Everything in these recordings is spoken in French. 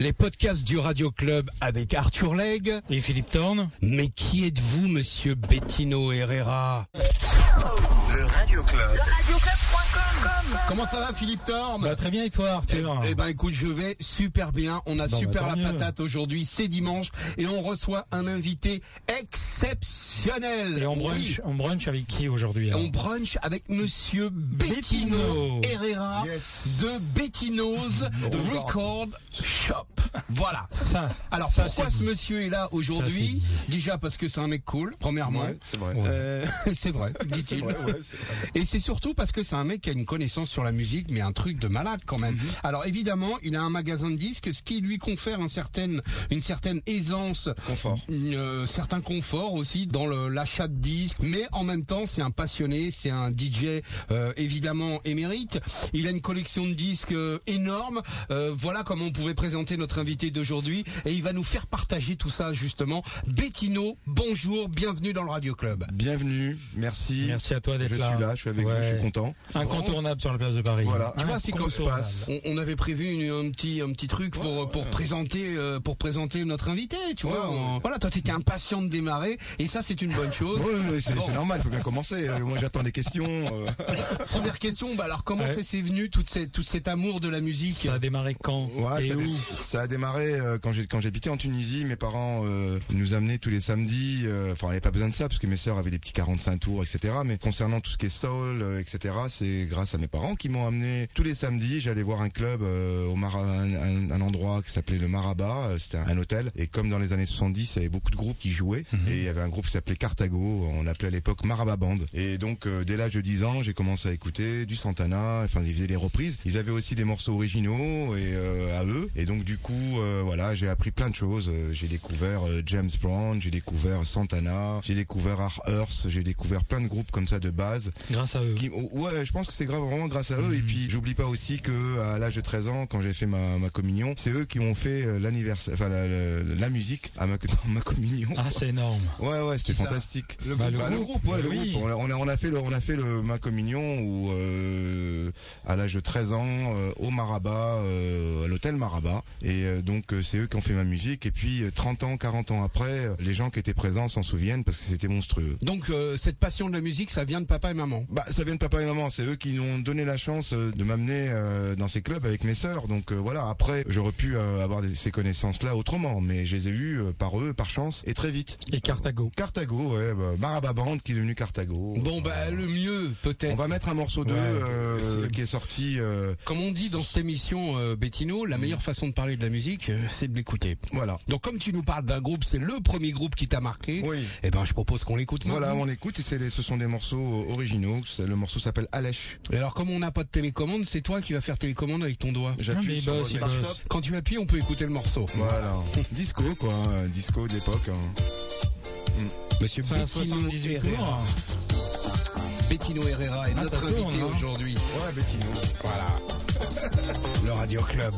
Les podcasts du Radio Club avec Arthur Legge. Et Philippe Thorne. Mais qui êtes-vous, monsieur Bettino Herrera? Radio Club. Comment ça va, Philippe Thorne Bah, très bien et toi Arthur Eh ben écoute, je vais super bien. On a Bon, super bah, la mieux. patate aujourd'hui. C'est dimanche et on reçoit un invité exceptionnel. Et on Oui. brunch, on brunch avec qui aujourd'hui On brunch avec Monsieur Bettino Bettino. Herrera Yes. de Bettino's Record Shop. Voilà. Ça. Alors ça, pourquoi ce dit. monsieur est là aujourd'hui Déjà parce que c'est un mec cool, premièrement. Ouais, c'est vrai. Euh, c'est vrai, dit-il. C'est vrai, ouais. Et c'est surtout parce que c'est un mec qui a une connaissance sur la musique, mais un truc de malade quand même. Mhm. Alors évidemment, il a un magasin de disques, ce qui lui confère un certain, une certaine aisance, Confort. une, euh, certain confort aussi dans le- l'achat de disques. Mais en même temps, c'est un passionné, c'est un DJ euh, évidemment émérite. Il a une collection de disques euh, énorme. Euh, voilà comment on pouvait présenter notre invité d'aujourd'hui, et il va nous faire partager tout ça justement. Bettino, bonjour, bienvenue dans le Radio Club. Bienvenue, merci. Merci à toi d'être Je là. suis là, je suis avec vous, je suis content. Incontournable sur la place de Paris. Voilà. Tu vois, c'est comme se passe. On, on avait prévu une- un petit un petit truc pour pour présenter euh, pour présenter notre invité, tu vois. Ouais, ouais. On- voilà, toi t'étais impatient de démarrer et ça c'est une bonne chose. Ouais, ouais, c'est Bon. c'est normal, il faut bien commencer. Euh, Moi j'attends des questions. euh. Première question, bah alors comment Ouais. s'est venu toute cette tout cet amour de la musique? Ça a démarré quand Ouais, Et ça, a, où? ça a démarré euh, quand j'ai quand j'habitais en Tunisie. Mes parents euh, nous amenaient tous les samedis. euh, Enfin, on n'avait pas besoin de ça parce que mes sœurs avaient des petits 45 tours, etc. Mais concernant tout ce qui est soul, etc. C'est grâce à mes parents qui m'ont amené tous les samedis. J'allais voir un club au Mara, un, un- un endroit qui s'appelait le Maraba. C'était un, un hôtel. Et comme dans les années 70, il y avait beaucoup de groupes qui jouaient. Et il y avait un groupe qui s'appelait Cartago. On l'appelait à l'époque Maraba Band. Et donc dès l'âge de 10 ans, j'ai commencé à écouter du Santana. Enfin, ils faisaient des reprises. Ils avaient aussi des morceaux originaux et euh, à eux. Et donc du coup, euh, voilà, j'ai appris plein de choses. Euh, J'ai découvert euh, James Brown, j'ai découvert Santana, j'ai découvert Art Earth, j'ai découvert plein de groupes comme ça de base. Grâce à eux. Qui, ouais, je pense que c'est grave vraiment grâce à eux. Et puis j'oublie pas aussi que à l'âge de 13 ans, quand j'ai fait ma, ma communion, c'est eux qui ont fait l'anniversaire, enfin la, la- la musique à ma, dans ma communion. Ah, c'est énorme. Ouais, ouais, c'était fantastique. Le Bah, groupe. Bah, le groupe, ouais, le oui. groupe. On a, on a, on a fait le, on a fait le ma communion où, euh, à l'âge de 13 ans, euh, au Maraba, euh, à l'hôtel Maraba. Et euh, donc, euh, c'est eux qui ont fait ma musique. Et puis, euh, 30 ans, 40 ans après, euh, les gens qui étaient présents s'en souviennent parce que c'était monstrueux. Donc euh, cette passion de la musique, ça vient de papa et maman? Bah, ça vient de papa et maman. C'est eux qui nous ont donné la chance euh, de m'amener euh, dans ces clubs avec mes sœurs. Donc euh, voilà. Après, j'aurais pu euh, avoir des- ces connaissances-là autrement, mais je les ai eues euh, par eux, par chance, et très vite. Et Carthago. Carthago, ouais, bah, Maraba Band qui est devenu Carthago. Bon bah le mieux On peut-être. va mettre un morceau d'eux Ouais, euh, qui est sorti. euh, Comme on dit dans cette émission euh, Bettino, la meilleure façon de parler de la musique, euh, c'est de l'écouter. voilà. Donc comme tu nous parles d'un groupe, c'est le premier groupe qui t'a marqué. Oui. Eh ben je propose qu'on l'écoute maintenant. Voilà, on écoute et c'est les- ce sont des morceaux euh, originaux. Le morceau s'appelle Alèche. Et alors comme on n'a pas de télécommande, c'est toi qui vas faire télécommande avec ton doigt. J'appuie sur stop. Quand tu appuies, on peut écouter le morceau. Voilà. Disco quoi, hein, disco de l'époque. hein. Monsieur C'est un Bettino 78 Herrera. tours. Bettino Herrera est Ah, notre tourne, invité hein. aujourd'hui. Ouais, Bettino. Voilà. Le Radio Club.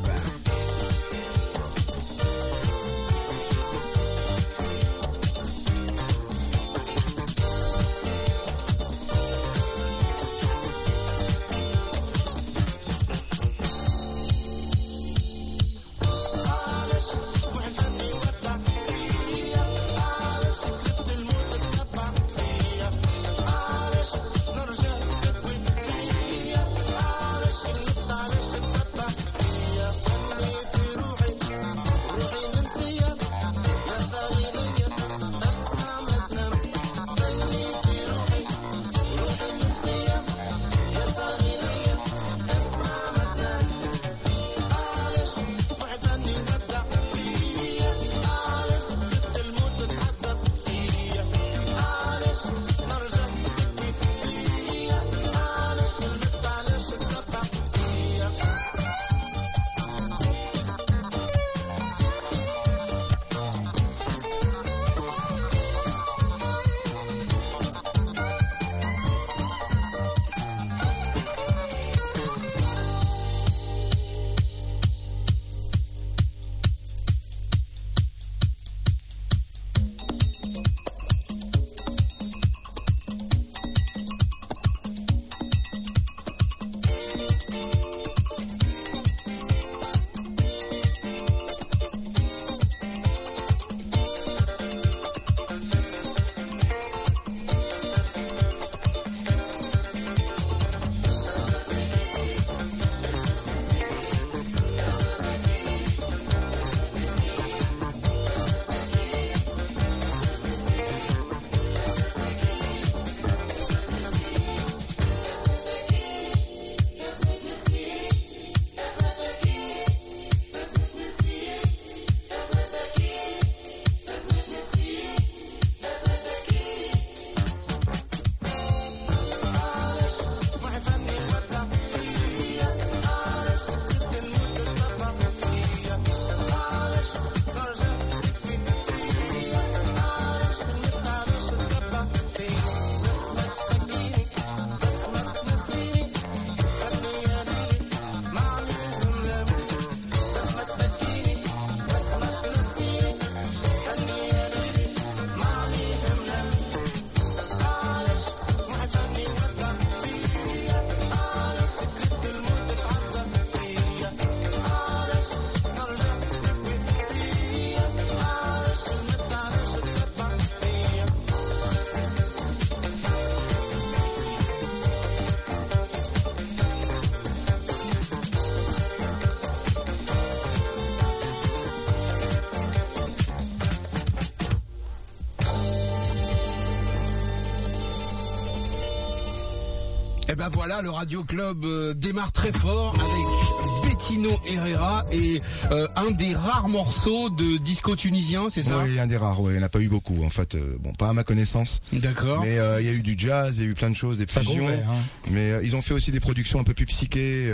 Voilà, le Radio Club euh, démarre très fort avec Bettino Herrera et euh, un des rares morceaux de disco tunisien, c'est ça? Oui, un des rares, ouais, il n'y en a pas eu beaucoup en fait. euh, bon, pas à ma connaissance. D'accord. Mais euh, il y a eu du jazz, il y a eu plein de choses, des Ça fusions. hein. Mais ils ont fait aussi des productions un peu plus psychées.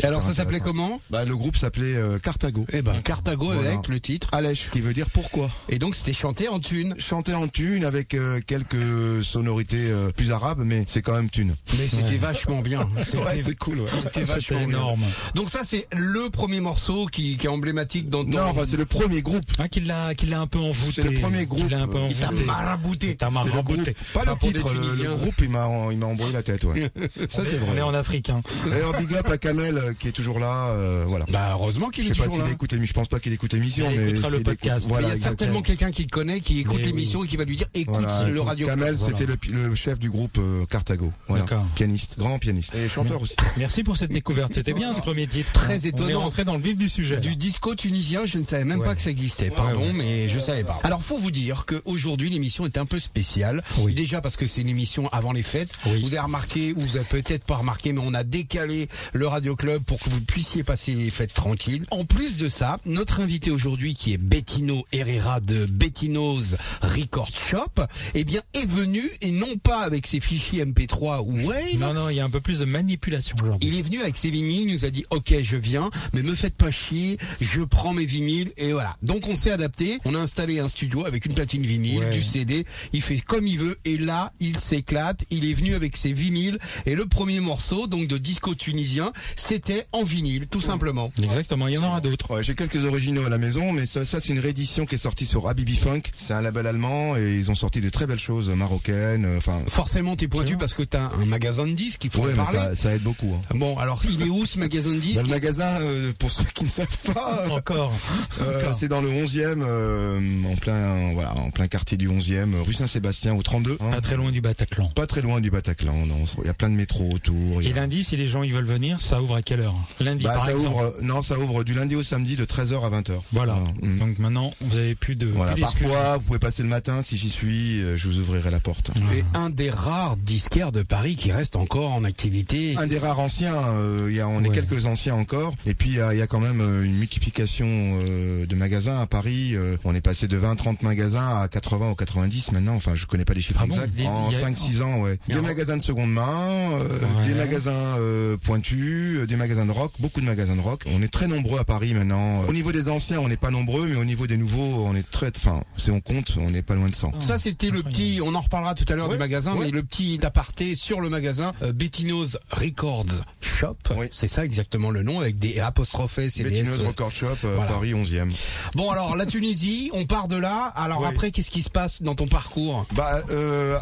Et alors ça s'appelait comment? Bah, Le groupe s'appelait Carthago. Eh ben Carthago Voilà. avec le titre. Alèche, qui veut dire pourquoi. Et donc c'était chanté en thune. Chanté en thune avec quelques sonorités plus arabes, mais c'est quand même thune. Mais c'était vachement bien. C'était Ouais, c'est cool. Ouais. c'était vachement bien. énorme. Donc ça c'est le premier morceau qui, qui est emblématique dans ton... Non, enfin c'est le premier groupe. Ah, qu'il l'a, qu'il l'a un peu envoûté. C'est le premier groupe, Qu'il l'a un peu euh, Il t'a envoûté. marabouté. T'as C'est marabouté. Pas le titre, le, groupe il m'a il m'a embrouillé la tête. Ouais. Ça c'est On est vrai. en Afrique, hein. D'ailleurs big up à Kamel euh, qui est toujours là. euh, voilà. Bah heureusement qu'il Je est sais pas toujours s'il là. écoute l'émission. Je pense pas qu'il écoute l'émission, Il mais écoutera le podcast. Voilà, il y a exactement. certainement quelqu'un qui le connaît, qui écoute Mais l'émission et qui va lui dire écoute le radio. Kamel, c'était le, chef du groupe euh, Carthago. Voilà. Pianiste, grand pianiste. Et chanteur aussi. Merci pour cette découverte. C'était bien ce premier titre. Très On est étonnant. rentré dans le vif du sujet. Du disco tunisien, je ne savais même Ouais. pas que ça existait. Pardon, Ouais, ouais. mais je savais pas. Alors, faut vous dire qu'aujourd'hui, l'émission est un peu spéciale. Oui. Déjà parce que c'est une émission avant les fêtes. Oui. Vous avez remarqué, ou vous avez peut-être pas remarqué, mais on a décalé le Radio Club pour que vous puissiez passer les fêtes tranquilles. En plus de ça, notre invité aujourd'hui, qui est Bettino Herrera de Bettino's Record Shop, eh bien, est venu, et non pas avec ses fichiers MP3 ou Wave, Non, non, il y a un peu plus de manipulation aujourd'hui. il est venu avec ses vinyles, il nous a dit ok je viens, mais me faites pas chier, je prends mes vinyles et voilà. Donc on s'est adapté, on a installé un studio avec une platine vinyle, Ouais. du CD, il fait comme il veut et là il s'éclate, il est venu avec ses vinyles et le premier morceau donc de disco tunisien c'était en vinyle tout simplement. Exactement, il y en aura d'autres. Ouais, j'ai quelques originaux à la maison, mais ça, ça c'est une réédition qui est sortie sur Habibi Funk. C'est un label allemand et ils ont sorti des très belles choses marocaines. euh, Enfin, Forcément t'es pointu parce que t'as un magasin de disques, il faut ouais, parler. ça, ça aide beaucoup. Hein. Bon alors il est où ce magasin de disques? Le magasin, euh, pour ceux qui ne savent pas, Encore. euh, Encore. c'est dans le 11e, euh, en plein, voilà, en plein quartier du 11e, rue Saint-Sébastien, au 32. hein. Pas très loin du Bataclan. Pas très loin du Bataclan. Non, il y a plein de métros autour. Et a- lundi, si les gens ils veulent venir, ça ouvre à quelle heure? Lundi, Bah, par ça exemple. ouvre, non, ça ouvre du lundi au samedi de 13h à 20h. Voilà. Mm. Donc maintenant, vous avez plus de. Voilà, plus parfois, vous pouvez passer le matin, si j'y suis, je vous ouvrirai la porte. Et un des rares disquaires de Paris qui reste encore en activité. Un des rares anciens, euh, il y a, on est quelques anciens encore, et puis il y a, il y a quand même euh, une multiplication euh, de magasins à Paris. euh, on est passé de 20-30 magasins à 80 ou 90 maintenant. Enfin, je connais pas les chiffres Ah exacts. En il y a- 5-6 ans, ouais. Des magasins de seconde main, euh, Ouais. des magasins euh, pointus, des magasins de rock, beaucoup de magasins de rock. On est très nombreux à Paris maintenant. Au niveau des anciens, on n'est pas nombreux, mais au niveau des nouveaux, on est très, enfin, si on compte, on n'est pas loin de 100. Ça, c'était le petit, on en reparlera tout à l'heure du magasin, ouais. mais le petit aparté sur le magasin, euh, Bettino's Records Shop. C'est ça exactement le nom, avec des apostrophes et des S. Bettino's Record Shop, euh, Voilà. Paris 11e. Bon, alors, la Tunisie, on part de là. Alors après, qu'est-ce qui se passe dans ton parcours? Bah euh,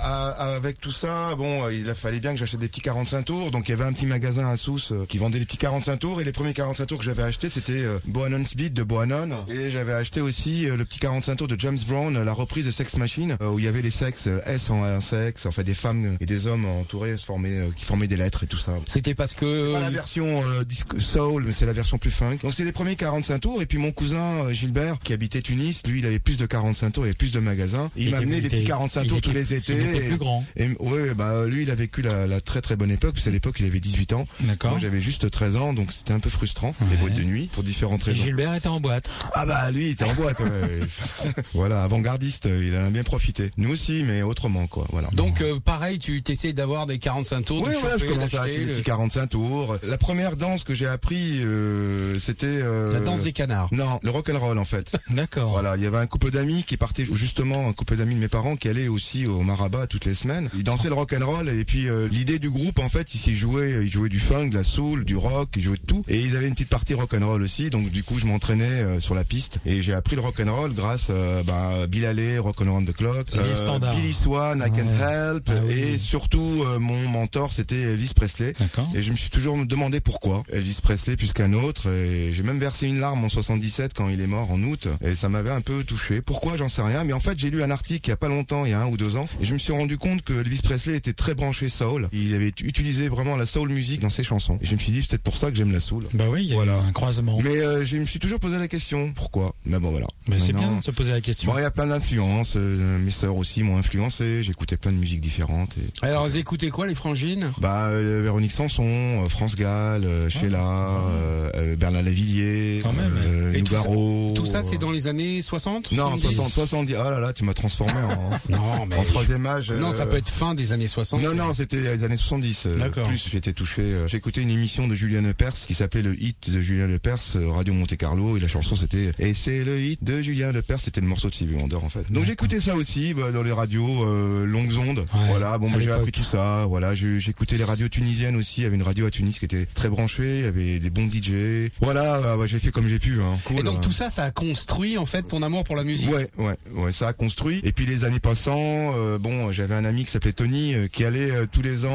avec tout ça, bon, il a fallait bien que j'achète des petits 45 tours. Donc il y avait un petit magasin à Sousse euh, qui vendait des petits 45 tours et les premiers 45 tours que j'avais acheté c'était euh, Bohannon Speed de Bohannon et j'avais acheté aussi euh, le petit 45 tours de James Brown, euh, la reprise de Sex Machine euh, où il y avait les sexes euh, S en un sexe, enfin des femmes et des hommes entourés se formaient, euh, qui formaient des lettres et tout ça. C'était parce que... Pas la version euh, disco soul, mais c'est la version plus funk. Donc c'est les premiers 45 tours. Et puis mon cousin euh, Gilbert, qui habitait Tunis, lui, il avait plus de 45 tours, il avait plus de magasins. Et il m'a amené des petits 45 il tours était- tous les étés. Il était et- plus grand. et ouais, bah lui, il a vécu la, la très très bonne époque, parce qu'à l'époque, il avait 18 ans. D'accord. Moi, j'avais juste 13 ans, donc c'était un peu frustrant, les boîtes de nuit, pour différentes Et raisons. Gilbert était en boîte. Ah bah lui, il était en boîte. ouais. voilà, avant-gardiste, il en a bien profité. Nous aussi, mais autrement, quoi. Voilà. Donc, euh, pareil, tu t'essayes d'avoir des 45 tours, Oui, de voilà, je commençais à acheter des petits 45 tours. La première danse que j'ai appris, euh, c'était euh, la danse des canards. Non, le rock and roll en fait. D'accord. Voilà, il y avait un couple d'amis qui partait justement, un couple d'amis de mes parents qui allait aussi au Marabat toutes les semaines. Ils dansaient le rock and roll et puis euh, l'idée du groupe en fait, ils jouaient, ils jouaient du funk, de la soul, du rock, ils jouaient de tout et ils avaient une petite partie rock and roll aussi. Donc du coup, je m'entraînais sur la piste et j'ai appris le rock and roll grâce bah, à Bill Haley, Rock and Roll the Clock. Billy Swan, I Can. Help Ah oui. et surtout mon mentor c'était Elvis Presley. Et je me suis toujours demandé pourquoi Elvis Presley Presley plus qu'un autre. Et j'ai même versé une larme en 77 quand il est mort en août. Et ça m'avait un peu touché. Pourquoi J'en sais rien. Mais en fait, j'ai lu un article il y a pas longtemps, il y a un ou deux ans, et je me suis rendu compte que Elvis Presley était très branché soul. Il avait utilisé vraiment la soul music dans ses chansons. Et je me suis dit, c'est peut-être pour ça que j'aime la soul. Bah oui, il y a Voilà. eu un croisement. Mais euh, je me suis toujours posé la question, pourquoi? Mais bon voilà. Mais c'est bien de se poser la question. Bon, il y a plein d'influences. euh, mes sœurs aussi m'ont influencé. J'écoutais plein de musiques différentes. Et... Alors, vous écoutez quoi, les frangines? Bah, euh, Véronique Sanson, France Gall, euh, Sheila, euh, euh, Bernard Lavillier, Quand même, euh, Et tout ça- Nougaro. Tout ça, c'est dans les années 60 Non, 70? 60, 70. Oh là là, tu m'as transformé en, Non, mais. en troisième âge. Non, ça euh, peut être fin des années 60. Non, non, c'était les années 70. euh, D'accord. Plus, j'étais touché. J'ai écouté une émission de Julien Lepers qui s'appelait le hit de Julien Lepers, Radio Monte Carlo, et la chanson c'était Et c'est le hit de Julien Lepers, c'était le morceau de Stevie Wonder en fait. Donc écouté ça aussi bah, dans les radios euh, longues ondes. Ouais, voilà, bon, bah, j'ai appris tout ça. Voilà, j'écoutais les radios tunisiennes aussi. Il y avait une radio à Tunis qui était très branchée, il y avait des bons DJ. Voilà, bah, bah, j'ai fait comme j'ai pu. Hein. Cool. Et donc, hein. tout ça, ça a construit, en fait, ton amour pour la musique. Ouais, ouais, ouais, ça a construit. Et puis les années passant, euh, bon, j'avais un ami qui s'appelait Tony euh, qui allait euh, tous les ans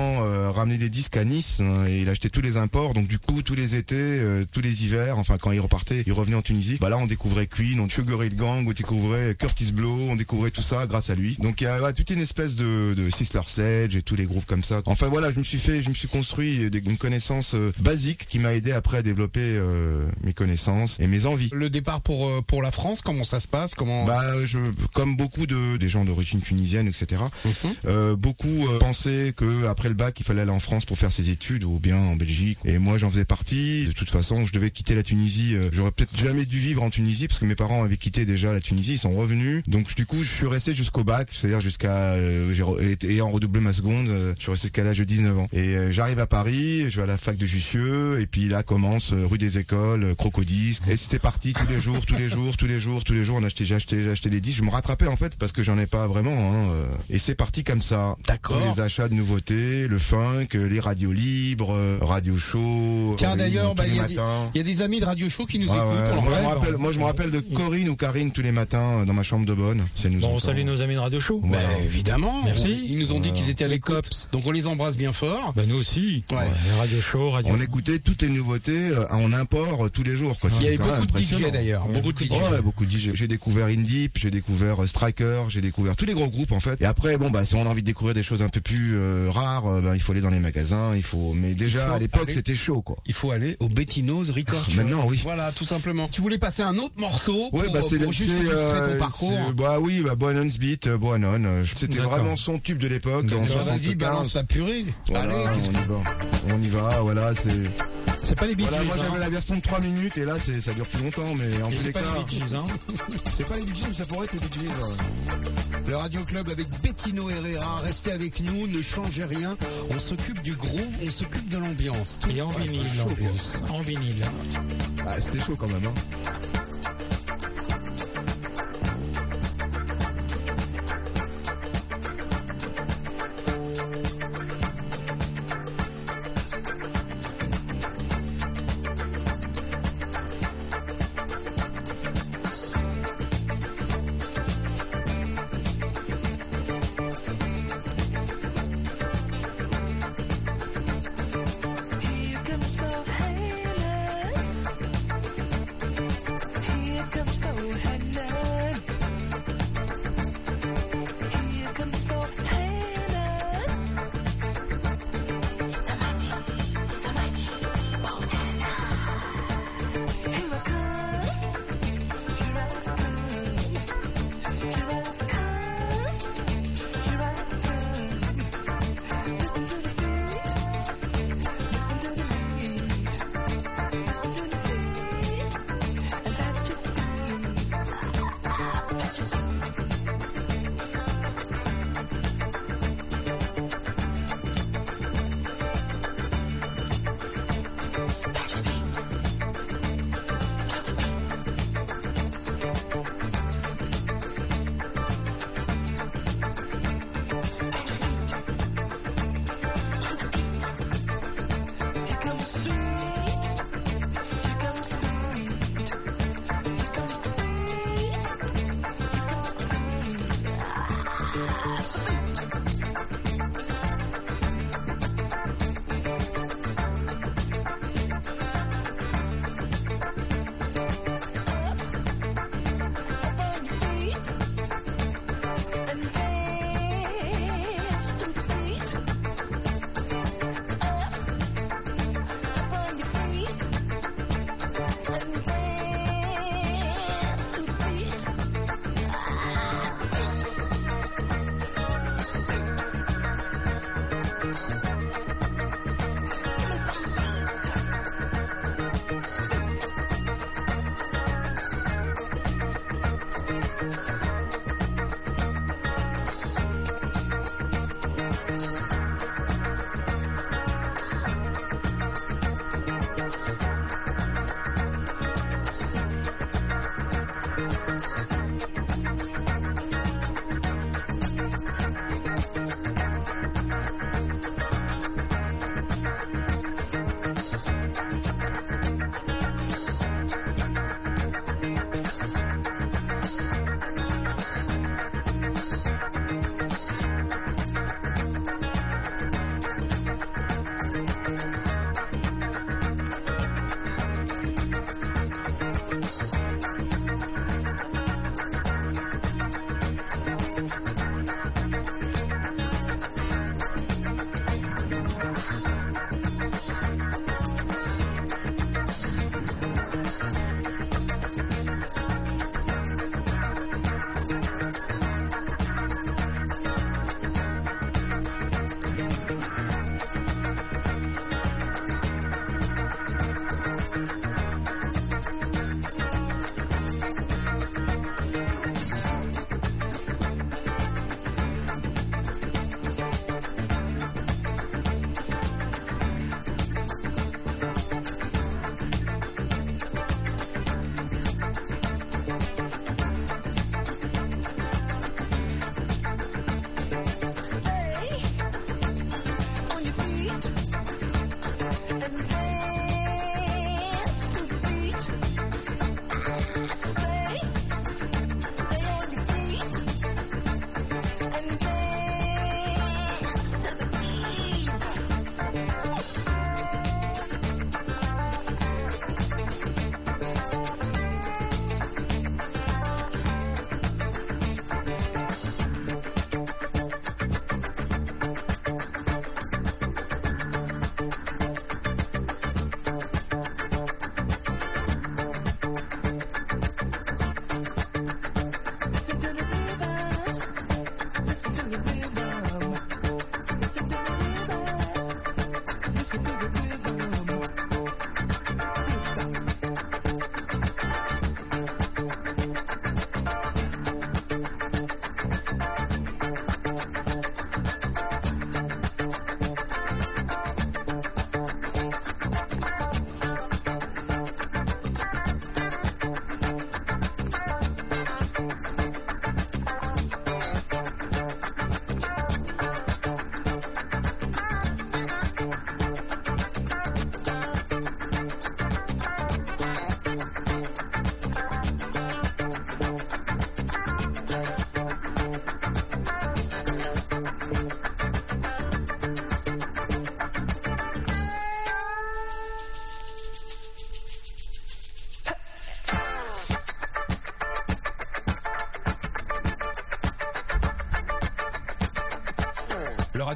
ramener des disques à Nice hein, et il achetait tous les imports. Donc du coup, tous les étés, tous les hivers, enfin quand il repartait, il revenait en Tunisie. Bah là, on découvrait Queen, on Sugar Hill Gang, on découvrait Curtis Blow, on découvrait tout ça grâce à lui. Donc il y a toute une espèce de, de Sister Sledge et tous les groupes comme ça. Enfin voilà, je me suis fait, je me suis construit une connaissance basique qui m'a aidé après à développer euh, mes connaissances et mes envies. Le départ pour, euh, pour la France, comment ça se passe? Comment... Bah, je, comme beaucoup de des gens d'origine tunisienne, etc. Mhm. euh, beaucoup pensaient que après le bac, il fallait aller en France pour faire ses études ou bien en Belgique. Et moi, j'en faisais partie. De toute façon, je devais quitter la Tunisie. J'aurais peut-être jamais dû vivre en Tunisie parce que mes parents avaient quitté déjà la Tunisie. Ils sont revenus. Donc, du coup, je suis resté jusqu'au bac, c'est-à-dire jusqu'à et- ayant redoublé ma seconde. je suis resté jusqu'à l'âge de 19 ans. Et j'arrive à Paris, je vais à la fac de Jussieu et puis là commence euh, rue des Écoles, euh, Crocodisque. Et c'était parti tous les jours, tous les jours, tous les jours, tous les jours. On achetait, j'ai acheté, j'ai acheté les disques. Je me rattrapais en fait parce que j'en ai pas vraiment. Hein, euh, et c'est parti comme ça. D'accord. Les achats de nouveautés, le funk, les radios libres, radio show. Tiens, d'ailleurs, bah, il y a des- matins. Il y a des amis de Radio Show qui nous Ouais, écoutent. ouais. Moi, je me rappelle, moi, je me rappelle de Corinne ou Karine tous les matins dans ma chambre de bonne. Nous Bon, on salue nos amis de Radio Show. Bah, évidemment. Merci. Ils nous ont dit qu'ils étaient à Les l'écoute. cops. Donc on les embrasse bien fort. Bah nous aussi. Ouais. Radio Show, Radio. On écoutait toutes les nouveautés euh, en import euh, tous les jours. Quoi. Il y avait beaucoup de DJ d'ailleurs. Beaucoup de DJ. Ouais, beaucoup de DJ. J'ai découvert Indie, j'ai découvert euh, Striker, j'ai découvert tous les gros groupes en fait. Et après, bon bah si on a envie de découvrir des choses un peu plus euh, rares, euh, ben, il faut aller dans les magasins, il faut. Mais déjà à l'époque c'était chaud quoi. Il faut aller au Bettinos Record Shop. Maintenant, oui. Voilà, tout simplement. Tu voulais passer un autre morceau Ouais, pour, bah c'est euh, ton parcours. Bah oui, bah Beat, euh, C'était vraiment son tube de l'époque. Bah, Vas-y, 75. balance la purée. Voilà, Allez, qu'est-ce on y va. On y va, voilà, c'est. C'est pas les Bee Voilà, moi hein. j'avais la version de 3 minutes et là c'est ça dure plus longtemps, mais en tous C'est les pas cas. les Bee Gees, hein. C'est pas les Bee Gees, mais ça pourrait être les Bee Gees. ouais. Le Radio Club avec Bettino Herrera. Restez avec nous, ne changez rien. On s'occupe du groove, on s'occupe de l'ambiance. Tout- Et en vinyle, c'est chaud, quoi. l'ambiance. En vinyle. Ah, c'était chaud quand même. Hein.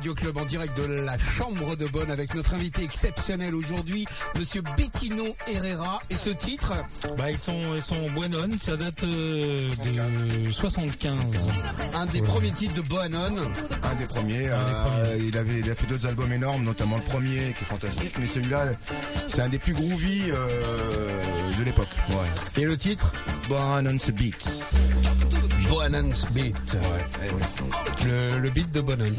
Radio Club en direct de la Chambre de Bonne avec notre invité exceptionnel aujourd'hui, Monsieur Bettino Herrera. Et ce titre Bah ils sont ils sont Buenon, ça date euh, de 75. Un des premiers titres de Boanon. Un des premiers. euh, il, avait, il a fait d'autres albums énormes, notamment le premier qui est fantastique, mais celui-là, c'est un des plus groovy euh, de l'époque. Ouais. Et le titre Born on the Beats. Boanon's Beat. Ouais, ouais. Le, le beat de Boanon.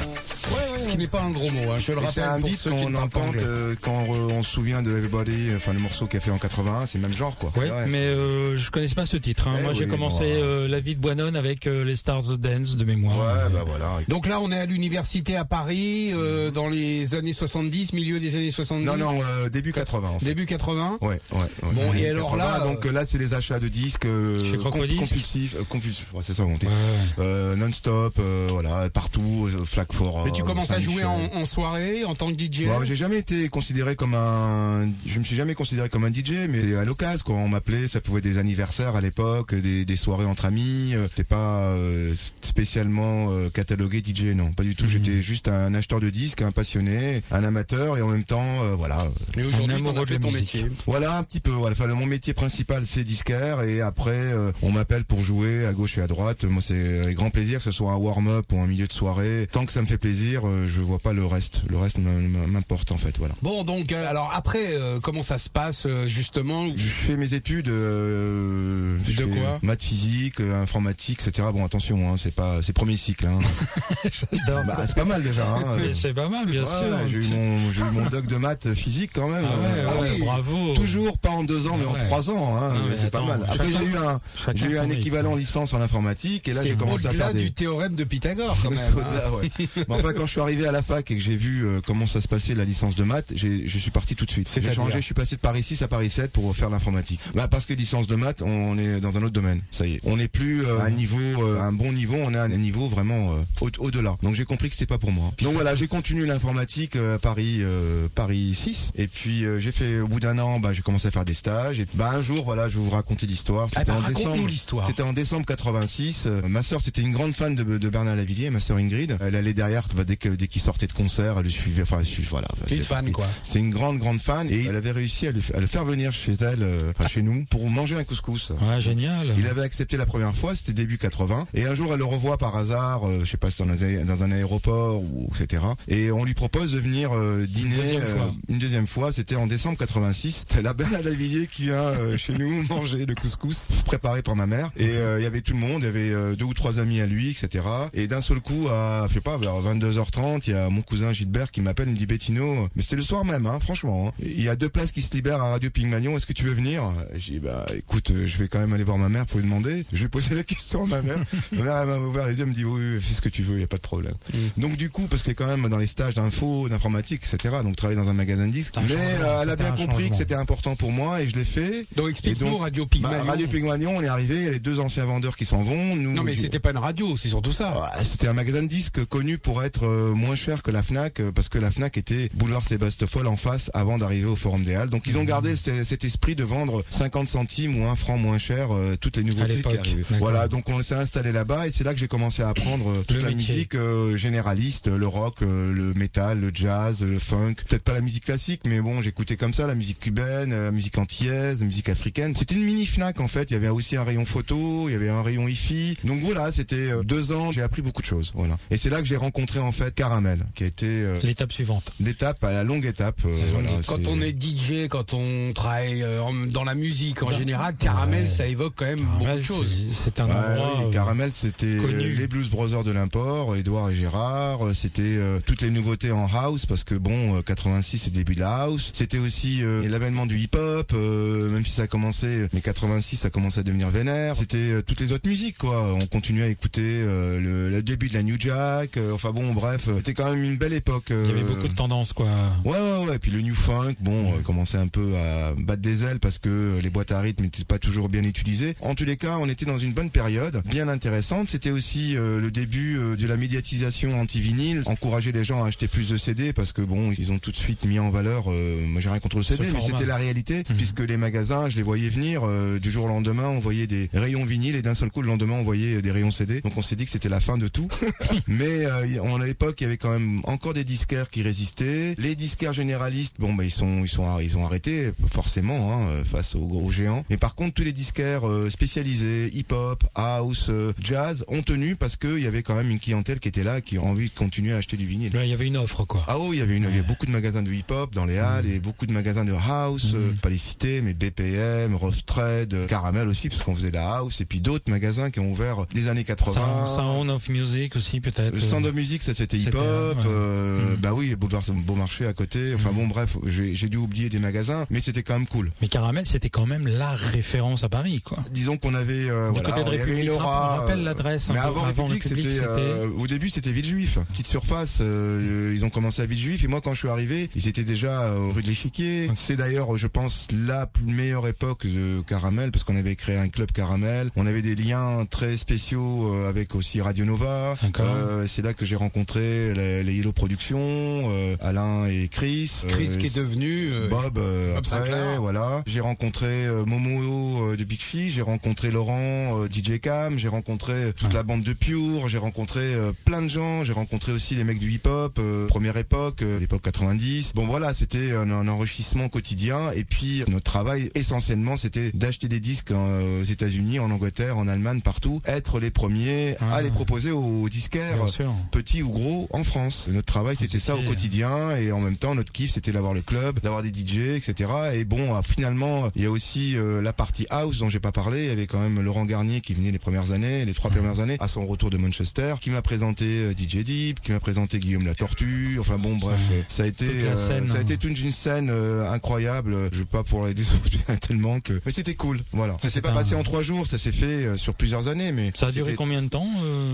Ce qui n'est pas un gros mot, hein. je le Et C'est un rappelle beat qu'on entend euh, quand on, on se souvient de Everybody, enfin le morceau qu'il a fait en 81, c'est le même genre quoi. Ouais, Ouais, mais euh, je connaissais pas ce titre. hein. Eh Moi j'ai commencé bon, euh, la vie de Buenon avec euh, les Stars Dance de mémoire. Ouais, bah voilà. Donc là, on est à l'université à Paris, euh, dans les années 70, milieu des années 70. Non, non, euh, début 80 en fait. Début 80. Ouais, ouais, ouais. Bon, et alors là, donc là c'est les achats de disques Chez Crocodile compulsifs, compulsifs, ouais, c'est ça on dit. ouais, ouais. Euh, non-stop, euh, voilà, partout, euh, Flag for. Mais tu commences jouer en, soirée, en tant que DJ. J'ai jamais été considéré comme un, je me suis jamais considéré comme un DJ, mais à l'occasion, quand on m'appelait, ça pouvait être des anniversaires à l'époque, des, des soirées entre amis, euh, t'es pas euh, spécialement euh, catalogué DJ, non, pas du tout. Mhm. J'étais juste un acheteur de disques, un passionné, un amateur, et en même temps, euh, voilà, Mais aujourd'hui, amoureux fait de ton musique. métier. voilà un petit peu. Voilà, enfin, mon métier principal c'est disquaire et après on m'appelle pour jouer à gauche et à droite. Moi c'est avec grand plaisir que ce soit un warm-up ou un milieu de soirée. Tant que ça me fait plaisir, je vois pas le reste. Le reste m'im- m'importe en fait. Voilà. Bon, donc, euh, alors après, euh, comment ça se passe euh, justement Je fais mes études euh, De fais quoi Maths physique, euh, informatique, etc. Bon attention, hein, c'est pas c'est premier cycle. Hein. J'adore. bah, c'est pas mal déjà. Hein. C'est pas mal, bien Ouais, sûr. j'ai eu mon j'ai eu mon doc de maths physique quand même. Ah ouais, Euh, ouais, oui. bravo. Toujours pas en deux ans, mais Ah en ouais. trois ans. Hein, c'est pas mal. Après, j'ai eu un, j'ai eu un équivalent licence en informatique, et là, j'ai commencé à faire des. du théorème de Pythagore quand même. C'est hein. ouais. Mais enfin, quand je suis arrivé à la fac et que j'ai vu euh, comment ça se passait la licence de maths, je suis parti tout de suite. J'ai changé, je suis passé de Paris 6 à Paris 7 pour faire l'informatique. Bah parce que licence de maths, on est dans un autre domaine. Ça y est, on n'est plus euh, à un niveau, euh, un bon niveau, on est à un niveau vraiment euh, au- au-delà. Donc j'ai compris que c'était pas pour moi. Donc voilà, j'ai continué l'informatique euh, à Paris, euh, Paris 6, et puis euh, j'ai fait au bout d'un an, bah j'ai commencé à faire des stages. Et bah un jour, voilà, je vais vous raconter l'histoire. Ah C'était bah, en raconte-nous décembre. C'était en décembre 86. Euh, ma sœur, c'était une grande fan de, de Bernard Lavillier, ma sœur Ingrid. Elle allait derrière bah, dès que dès qu'il sortait de concert, elle le suivait. Enfin, elle suivait, voilà. Une C'est fan, parti. quoi. C'était une grande grande fan et elle avait réussi à le, à le faire venir chez elle, euh, enfin chez nous, pour manger un couscous. Ouais, génial. Il avait accepté la première fois, c'était début 80. Et un jour, elle le revoit par hasard, euh, je sais pas si dans un, dans un aéroport ou etc. Et on lui propose de venir euh, dîner deuxième euh, fois. une deuxième fois. C'était en décembre 86. C'est la belle à Lavillier qui vient euh, chez nous manger le couscous préparé par ma mère. Et euh, il y avait tout le monde, il y avait euh, deux ou trois amis à lui, etc. Et d'un seul coup, à je sais pas vers 22h30, il y a mon cousin Gilbert qui m'appelle, il me dit Bettino, mais c'était le soir même, hein, franchement. hein. Il y a deux places qui se libèrent à Radio Pygmalion. Est-ce que tu veux venir? J'ai dit bah écoute, euh, je vais quand même aller voir ma mère pour lui demander. Je vais poser la question à ma mère. ma mère elle m'a ouvert les yeux, elle me dit oui, oui, fais ce que tu veux, il y a pas de problème. Donc du coup, parce que quand même dans les stages d'info, d'informatique, etc. Donc travailler dans un magasin de disques. C'est Mais euh, elle a bien compris que c'était important pour moi et je l'ai fait. Donc explique-nous Radio Bah, Pygmalion. Radio Pygmalion, on est arrivé, il y a les deux anciens vendeurs qui s'en vont. Nous, non mais c'était pas une radio, c'est surtout ça. C'était un magasin de disques connu pour être euh, moins cher que la Fnac euh, parce que la Fnac était boulevard Sébastopol en face avant d'arriver au Forum des Halles. Donc ils ont gardé cet, esprit de vendre 50 centimes ou un franc moins cher euh, toutes les nouveautés qui arrivaient. Voilà, donc on s'est installé là-bas et c'est là que j'ai commencé à apprendre euh, toute Le la métier. musique euh, généraliste, le rock, euh, le métal, le jazz, le funk. Peut-être pas la musique classique, mais bon, j'écoutais comme ça la musique cubaine, la musique antillaise, la musique africaine. C'était une mini Fnac en fait. Il y avait aussi un rayon photo, il y avait un rayon hi-fi. Donc voilà, c'était deux ans. J'ai appris beaucoup de choses. Voilà. Et c'est là que j'ai rencontré en fait Caramel, qui a été euh, L'étape suivante. l'étape, à la longue étape. euh, voilà, quand on est DJ, quand on travaille euh, dans la musique en général, caramel, Ouais. ça évoque quand même beaucoup de choses. c'est- un Ouais, endroit. oui, euh, Caramel, c'était connu. les Blues Brothers de l'import, Edouard et Gérard. euh, C'était euh, toutes les nouveautés en house parce que bon, euh, 86 c'est le début de la house. C'était aussi euh, l'avènement du hip-hop, euh, même si ça a commencé, mais 86 ça commençait à devenir vénère. C'était euh, toutes les autres musiques quoi. On continuait à écouter euh, le, le début de la New Jack. euh, enfin bon, bref, euh, c'était quand même une belle époque. Il y avait euh, beaucoup de tendances, quoi. Ouais, ouais, ouais. Puis le new funk, bon, euh, commençait un peu à battre des ailes parce que euh, les boîtes à rythme n'étaient pas toujours bien utilisées. En tous les cas, on était dans une bonne période, bien intéressante. C'était aussi euh, le début euh, de la médiatisation anti-vinyle, encourager les gens à acheter plus de CD parce que bon, ils ont tout de suite mis en valeur. euh, moi, j'ai rien contre le Ce CD, mais format. c'était la réalité Mhm. puisque les magasins, je les voyais venir euh, du jour au lendemain. On voyait des rayons vinyle et d'un seul coup, le lendemain, on voyait des rayons CD. Donc, on s'est dit que c'était la fin de tout. mais euh, on, à l'époque, il y avait quand même encore des disquaires qui résistaient. Les disquaires généralistes, bon, bah, ils sont, ils sont, ils ont arrêté, forcément, hein, face aux gros géants. Mais par contre, tous les disquaires euh, spécialisés, hip-hop, house, euh, jazz, ont tenu parce qu'il y avait quand même une clientèle qui était là, qui a envie de continuer à acheter du vinyle. il y avait une offre, quoi. Ah oui, il y avait une, il y avait beaucoup de magasins de hip-hop dans les halles et beaucoup de magasins de house, euh, pas les citer, mais BPM, Trade, Caramel aussi, parce qu'on faisait de la house, et puis d'autres magasins qui ont ouvert des années 80. Sound of Music aussi, peut-être. Sound of Music, ça c'était hip-hop. Euh, mm. Bah oui, Boulevard Beaumarchais à côté. Enfin mm. bon, bref, j'ai dû oublier des magasins, mais c'était quand même cool. Mais Caramel, c'était quand même la référence à Paris, quoi. Disons qu'on avait, euh, du côté de République, on rappelle l'adresse. Mais avant, République, c'était, euh, au début, c'était Villejuif. Petite surface, euh, ils ont commencé à Villejuif, et moi, quand je suis arrivé, ils étaient déjà euh, rue de l'Échiquier. C'est d'ailleurs, je pense, la meilleure époque de Caramel, parce qu'on avait créé un club Caramel. On avait des liens très spéciaux avec aussi Radio Nova. c'est là que j'ai rencontré les, les Hello Productions, Alain et Chris. Chris qui est devenu Bob, après, voilà. J'ai rencontré Momo de Big Fish, j'ai rencontré Laurent DJ Cam, j'ai rencontré toute la bande de Pure, j'ai rencontré plein de gens, j'ai rencontré aussi les mecs du hip-hop, première époque, l'époque 90. Bon voilà, c'était un, enrichissement quotidien et puis notre travail essentiellement c'était d'acheter des disques aux États-Unis, en Angleterre, en Allemagne, partout, être les premiers à les proposer aux disquaires, petits ou gros, en France. Notre travail c'était ça au quotidien et en même temps notre kiff c'était d'avoir le club, d'avoir des DJ, etc. Et bon, finalement il y a aussi la partie house dont j'ai pas parlé. Il y avait quand même Laurent Garnier qui venait les premières années, les trois premières années, à son retour de Manchester, qui m'a présenté DJ Deep, qui m'a présenté Guillaume la Tortue. Enfin bon, bref, ça a été, ça a été toute une scène incroyable. Je veux pas pour les tellement que, mais c'était cool. Voilà. Ça s'est pas passé en trois jours, ça s'est fait sur plusieurs années, mais ça a duré combien de temps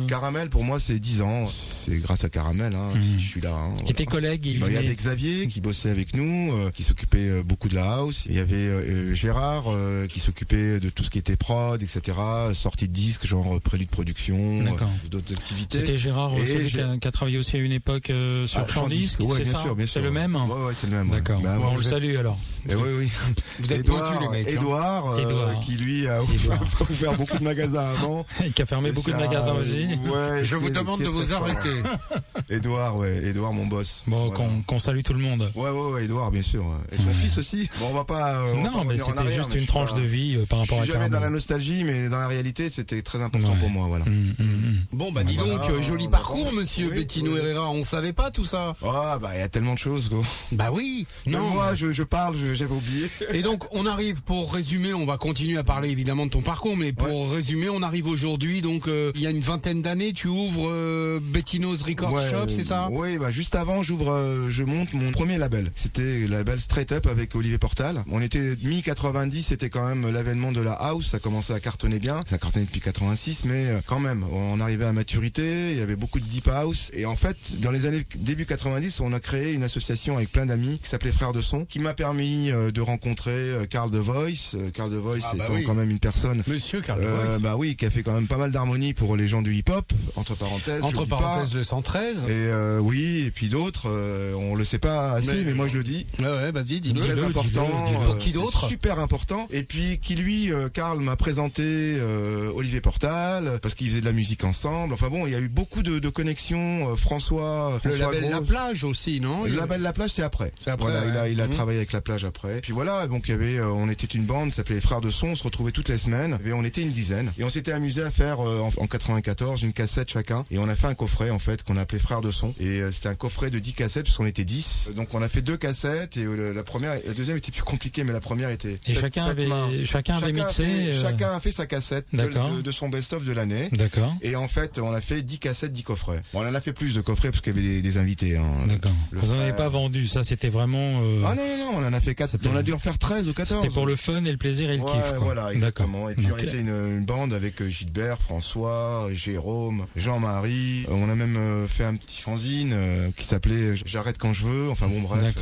Caramel pour moi c'est dix ans. C'est grâce à Caramel hein, si je suis là. Hein, Et tes collègues, il, y avait Xavier qui bossait avec nous, qui s'occupait beaucoup de la house. Il y avait Gérard qui s'occupait de tout ce qui était prod, etc. Sortie de disques, genre prélude de production, d'autres activités. C'était Gérard celui qui a, travaillé aussi à une époque sur ah, Disque, c'est ça C'est le même Ouais, ouais c'est le même. D'accord. Bah, on le salue alors. Eh oui, oui. Vous êtes Edouard, les mecs. Edouard, euh, qui lui a ouvert, beaucoup de magasins avant. Et qui a fermé beaucoup de magasins aussi. Ouais, Je vous demande de vous arrêter. Edouard, ouais, Edouard, mon boss. Bon, qu'on salue tout le monde. Ouais, ouais, ouais, Edouard, bien sûr. Et son fils aussi. Bon, on va pas. Euh, non, mais c'était juste une tranche de vie euh, par rapport à. Je suis jamais dans la nostalgie, mais dans la réalité, c'était très important pour moi, voilà. Hum, hum, hum. Bon, bah dis donc, joli parcours, monsieur Bettino Herrera. On savait pas tout ça. Ah, bah il y a tellement de choses, quoi. Bah oui. Non, moi, je parle, j'avais oublié. Et donc, on arrive pour résumer. On va continuer à parler évidemment de ton parcours, mais pour résumer, on arrive aujourd'hui. Donc, euh, il y a une vingtaine d'années, tu ouvres euh, Bettino's Record Shop, c'est ça? Oui, bah juste avant, j'ouvre, euh, je monte mon premier label. C'était le label Straight Up avec Olivier Portal. On était mi 90, c'était quand même l'avènement de la house. Ça commençait à cartonner bien. Ça cartonnait depuis 86, mais quand même, on arrivait à maturité. Il y avait beaucoup de deep house. Et en fait, dans les années début 90, on a créé une association avec plein d'amis qui s'appelait Frères de Son, qui m'a permis de rencontrer Carl De Voice. Carl De Voice ah, bah étant quand même une personne. Monsieur Carl De Voice. Bah oui, qui a fait quand même pas mal d'harmonie pour les gens du hip-hop, entre parenthèses. Entre parenthèses, le 113. Et euh, oui, et puis d'autres, euh, on le sait pas assez, mais, moi je le dis. Ouais, ouais, vas-y, dis-le. Très important. Pour qui d'autre Super important. Et puis qui lui, Carl m'a présenté Olivier Portal parce qu'ils faisaient de la musique ensemble. Enfin bon, il y a eu beaucoup de, de connexions. François, François le label La Plage aussi, non? Le label La Plage, c'est après. C'est après. il a, il a mmh. travaillé avec La Plage après. Puis voilà, donc il y avait, on était une bande, s'appelait les Frères de Son. On se retrouvait toutes les semaines. Et on était une dizaine. Et on s'était amusé à faire en, en, 94 une cassette chacun. Et on a fait un coffret en fait qu'on appelait Frères de Son. Et c'était un coffret de 10 cassettes parce qu'on était 10. Donc on a fait deux cassettes et la première, la deuxième était plus compliquée, mais la première était. Et chacun avait, chacun avait mixé. Chacun a fait sa cassette de, de, son best-of de l'année. D'accord. Et en fait, on a fait 10 cassettes, 10 coffrets. Bon, on en a fait plus de coffrets parce qu'il y avait des, invités. Hein. D'accord. Vous en avez pas vendu, ça c'était vraiment. Euh... Ah non non non, on en a fait 4 On a dû en faire 13 ou 14. C'était pour le fun et le plaisir et le kiff. Quoi. Voilà, exactement. Et puis on était une, bande avec euh, Gilbert, François, Jérôme, Jean-Marie. Euh, on a même euh, fait un petit fanzine qui s'appelait J'arrête quand je veux. Enfin bon bref.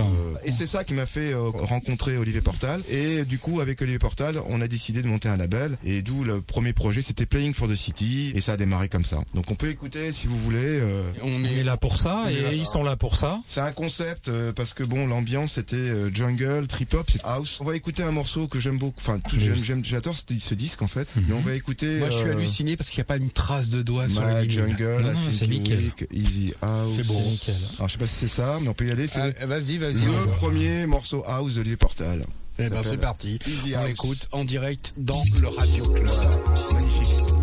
et c'est ça qui m'a fait rencontrer Olivier Portal. Et du coup avec Olivier Portal, on a décidé de monter un label. Et d'où le premier projet, c'était Playing for the City. Et ça a démarré comme ça. Donc on peut écouter si vous voulez. on est là pour ça et ils sont là pour ça. C'est un concept parce que bon l'ambiance c'était jungle, trip hop, c'est house. On va écouter un morceau que j'aime beaucoup. Enfin, j'aime, j'adore ce, disque en fait. Mais on va écouter. Moi, je suis halluciné parce qu'il n'y a pas une trace de doigt sur le Jungle, non, non, c'est nickel. Easy House. C'est bon. Nickel. Alors je sais pas si c'est ça, mais on peut y aller. C'est Ah, vas-y, vas-y. le premier morceau house de Lieu Portal. Eh ben, c'est parti. Easy On House. l'écoute en direct dans le Radio Club. Magnifique.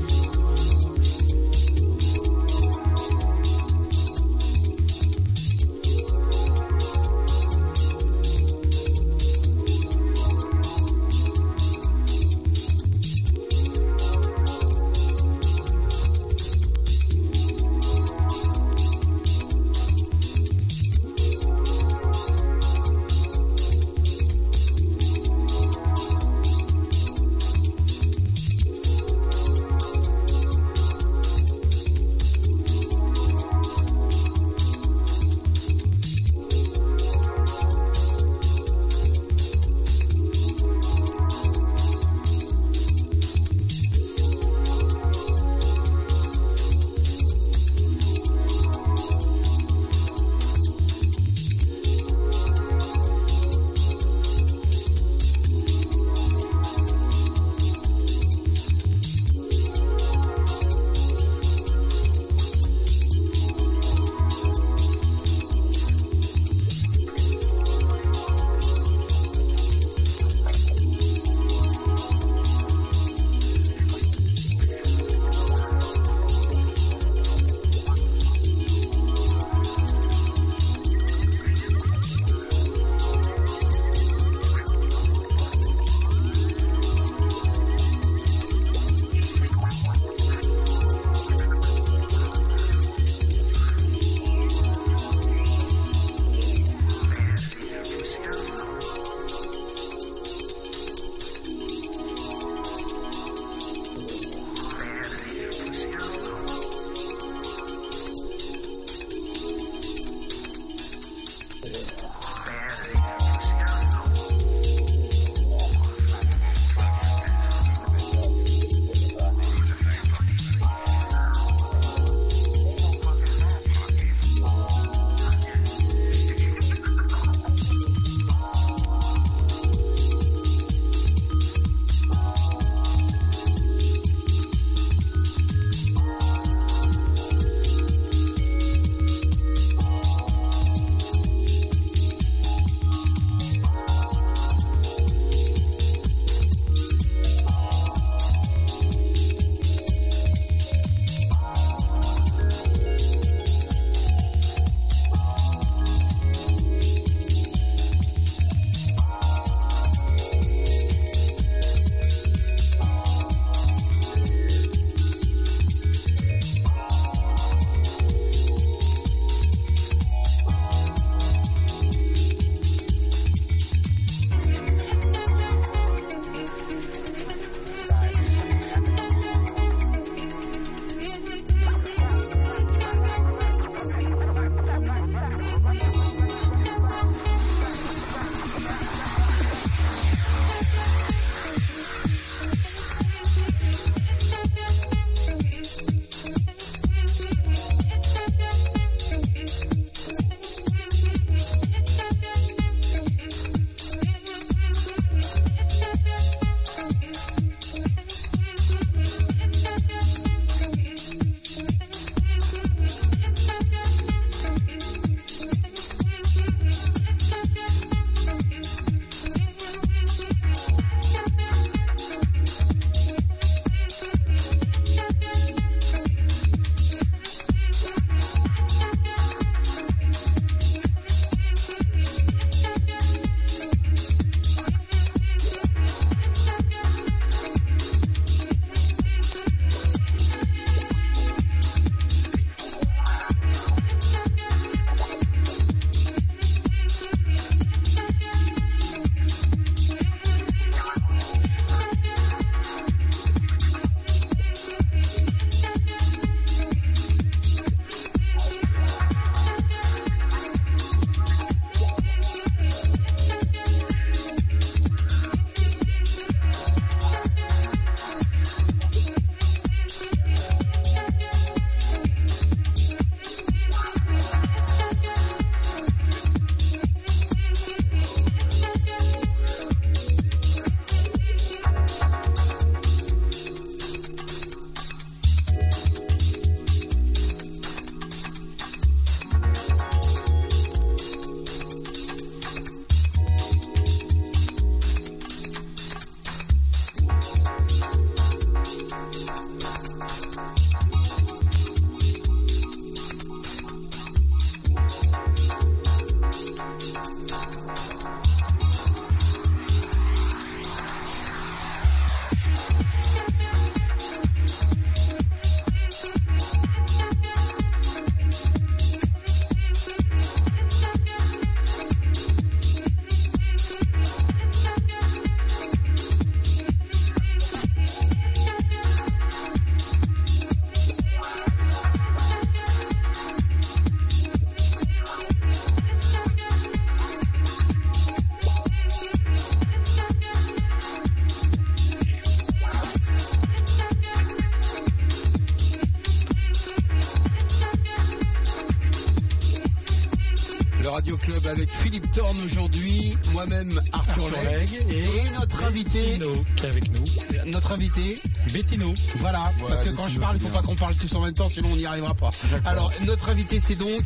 Philippe Thorne aujourd'hui, moi-même Arthur, Arthur Legge, Legge et et notre invité, Bettino qui est avec nous. notre invité, Bettino. voilà, parce que quand je parle, il faut bien. pas qu'on parle tous en même temps, sinon on n'y arrivera pas. Alors, notre invité, c'est donc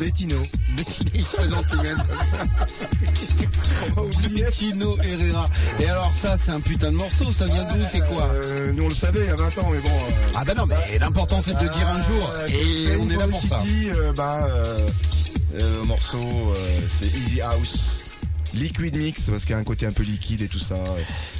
Bettino. Bettino, il se présente lui-même comme ça. Bettino Herrera. Et alors ça, c'est un putain de morceau, ça vient d'où, c'est quoi Euh, Nous on le savait il y a 20 ans, mais bon. euh, Ah bah non, mais l'important c'est de le dire un jour, euh, et on est là pour ça. City, euh, bah, le morceau, euh, c'est Easy House. Liquid Mix, parce qu'il y a un côté un peu liquide et tout ça.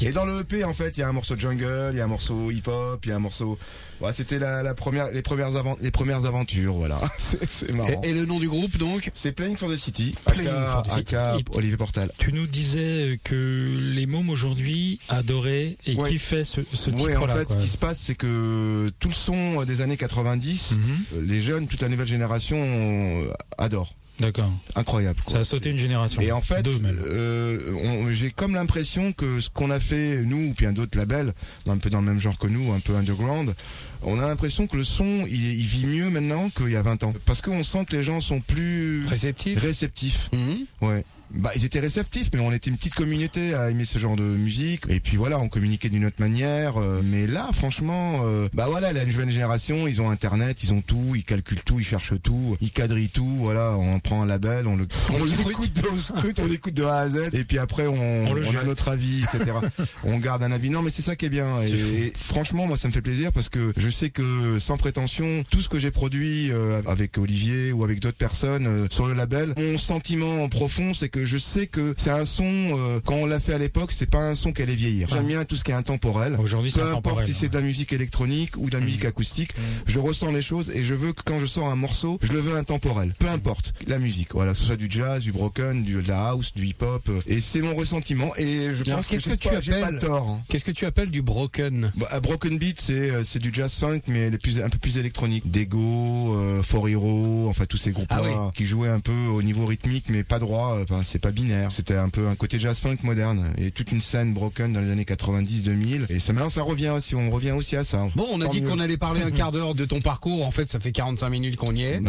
Et dans le EP, en fait, il y a un morceau jungle, il y a un morceau hip-hop, il y a un morceau... Ouais, c'était la, la première, les, premières avant- les premières aventures, voilà. c'est marrant. Et, et le nom du groupe donc C'est Playing for the City, Playing aka, for the City. aka Olivier Portal. Tu nous disais que les mômes aujourd'hui adoraient et Ouais. kiffaient ce, ce Oui, titre-là. en fait, quoi. ce qui se passe, c'est que tout le son des années 90, Mhm. euh, les jeunes, toute la nouvelle génération euh, adorent. D'accord. Incroyable. quoi. Ça a sauté une génération. Et en fait, euh, j'ai comme l'impression que ce qu'on a fait, nous, ou bien d'autres labels, un peu dans le même genre que nous, un peu underground, on a l'impression que le son, il, il vit mieux maintenant qu'il y a 20 ans. Parce qu'on sent que les gens sont plus Réceptif réceptifs. Mhm. Ouais. Bah, ils étaient réceptifs, mais on était une petite communauté à aimer ce genre de musique. Et puis voilà, on communiquait d'une autre manière. euh, mais là, franchement, euh, bah voilà, la jeune génération, ils ont Internet, ils ont tout, ils calculent tout, ils cherchent tout, ils quadrillent tout. Voilà, on prend un label, on le, On l'écoute, on le scrute, on l'écoute de A à Z. Et puis après, on, On le on a notre avis, etc. on garde un avis. Non, mais c'est ça qui est bien. Et franchement, moi, ça me fait plaisir parce que je sais que, sans prétention, tout ce que j'ai produit euh, avec Olivier ou avec d'autres personnes euh, sur le label, mon sentiment profond, c'est que je sais que c'est un son, euh, quand on l'a fait à l'époque, c'est pas un son qui allait vieillir. J'aime bien tout ce qui est intemporel. Aujourd'hui, c'est Peu importe si c'est ouais. de la musique électronique ou de la musique acoustique, je ressens les choses et je veux que quand je sors un morceau, je le veux intemporel. Peu importe la musique, voilà, que ce soit du jazz, du broken, du, de la house, du hip-hop. euh, Et c'est mon ressentiment et je pense qu'est-ce que, que j'ai tu pas- j'ai pas appelles- le tort. hein. Qu'est-ce que tu appelles du broken? Bah, broken beat, c'est euh, c'est du jazz funk, mais les plus, un peu plus électronique. Dego, euh, For Hero, enfin tous ces groupes-là Ah oui. qui jouaient un peu au niveau rythmique, mais pas droit. euh, Enfin, c'est pas binaire. C'était un peu un côté jazz funk moderne et toute une scène broken dans les années 90-2000. Et ça maintenant, ça revient aussi. On revient aussi à ça. Bon, on a Tant dit qu'on allait parler un quart d'heure de ton parcours. En fait, ça fait 45 minutes qu'on y est.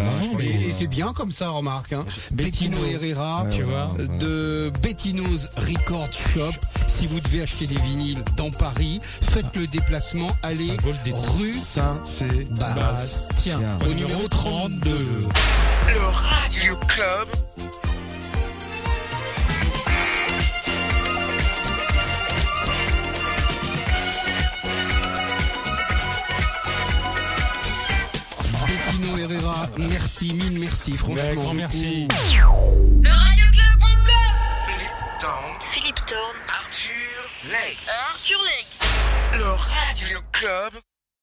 Et c'est bien comme ça, remarque. Hein. Bettino. Herrera, Ouais, tu vois, voilà. de Bettino's Record Shop. Si vous devez acheter des vinyles dans Paris, faites le déplacement, allez rue Saint-Sébastien. Bastien. au numéro 32. Le Radio Club. Herrera, merci, mille merci, franchement. Merci. Le Radio Club encore Philippe Tang. Philippe Thorne, Arthur Lake. Arthur Legge. Le Radio Club.